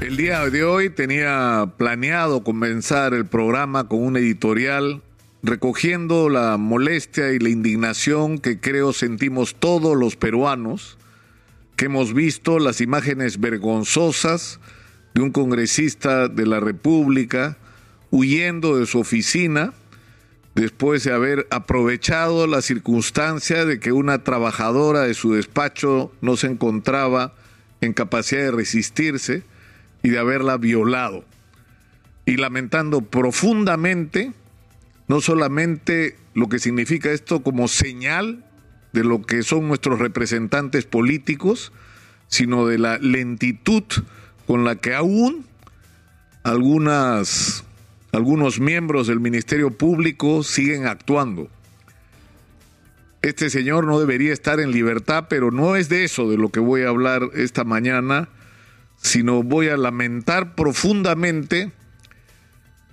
El día de hoy tenía planeado comenzar el programa con un editorial recogiendo la molestia y la indignación que creo sentimos todos los peruanos, que hemos visto las imágenes vergonzosas de un congresista de la República huyendo de su oficina después de haber aprovechado la circunstancia de que una trabajadora de su despacho no se encontraba en capacidad de resistirse y de haberla violado. Y lamentando profundamente no solamente lo que significa esto como señal de lo que son nuestros representantes políticos, sino de la lentitud con la que aún algunas, algunos miembros del Ministerio Público siguen actuando. Este señor no debería estar en libertad, pero no es de eso de lo que voy a hablar esta mañana, sino voy a lamentar profundamente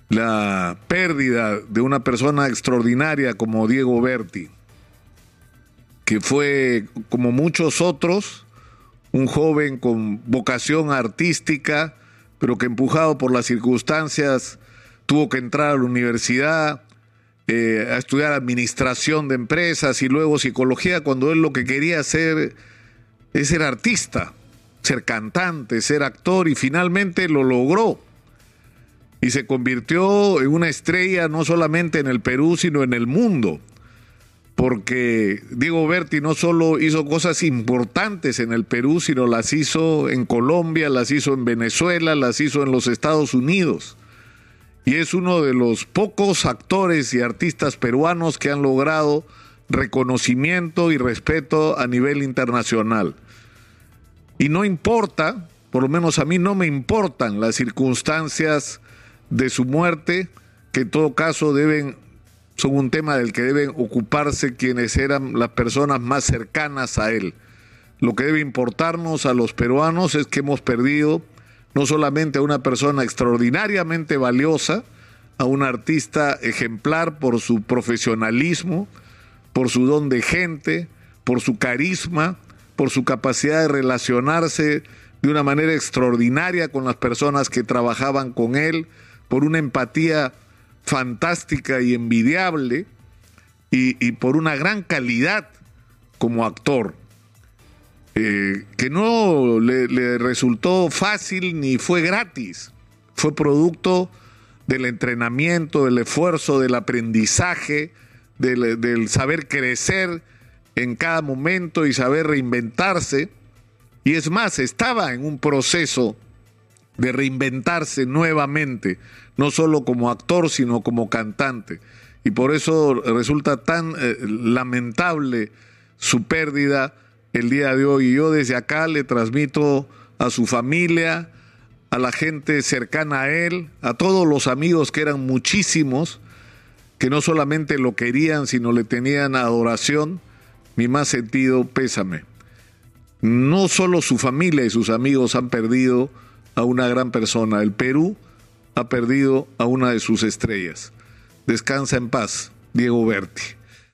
la pérdida de una persona extraordinaria como Diego Berti, que fue, como muchos otros, un joven con vocación artística, pero que empujado por las circunstancias tuvo que entrar a la universidad, eh, a estudiar administración de empresas y luego psicología, cuando él lo que quería hacer es ser artista, ser cantante, ser actor y finalmente lo logró y se convirtió en una estrella no solamente en el Perú, sino en el mundo. Porque Diego Berti no solo hizo cosas importantes en el Perú, sino las hizo en Colombia, las hizo en Venezuela, las hizo en los Estados Unidos. Y es uno de los pocos actores y artistas peruanos que han logrado reconocimiento y respeto a nivel internacional. Y no importa, por lo menos a mí no me importan las circunstancias de su muerte, que en todo caso deben, son un tema del que deben ocuparse quienes eran las personas más cercanas a él. Lo que debe importarnos a los peruanos es que hemos perdido no solamente a una persona extraordinariamente valiosa, a un artista ejemplar por su profesionalismo, por su don de gente, por su carisma, por su capacidad de relacionarse de una manera extraordinaria con las personas que trabajaban con él, por una empatía fantástica y envidiable y, por una gran calidad como actor, eh, que no le, resultó fácil ni fue gratis, fue producto del entrenamiento, del esfuerzo, del aprendizaje, del, del saber crecer en cada momento y saber reinventarse. Y es más, estaba en un proceso de reinventarse nuevamente, no solo como actor, sino como cantante. Y por eso resulta tan eh, lamentable su pérdida el día de hoy. Y yo desde acá le transmito a su familia, a la gente cercana a él, a todos los amigos que eran muchísimos, que no solamente lo querían, sino le tenían adoración, mi más sentido pésame. No solo su familia y sus amigos han perdido a una gran persona. El Perú ha perdido a una de sus estrellas. Descansa en paz, Diego Berti.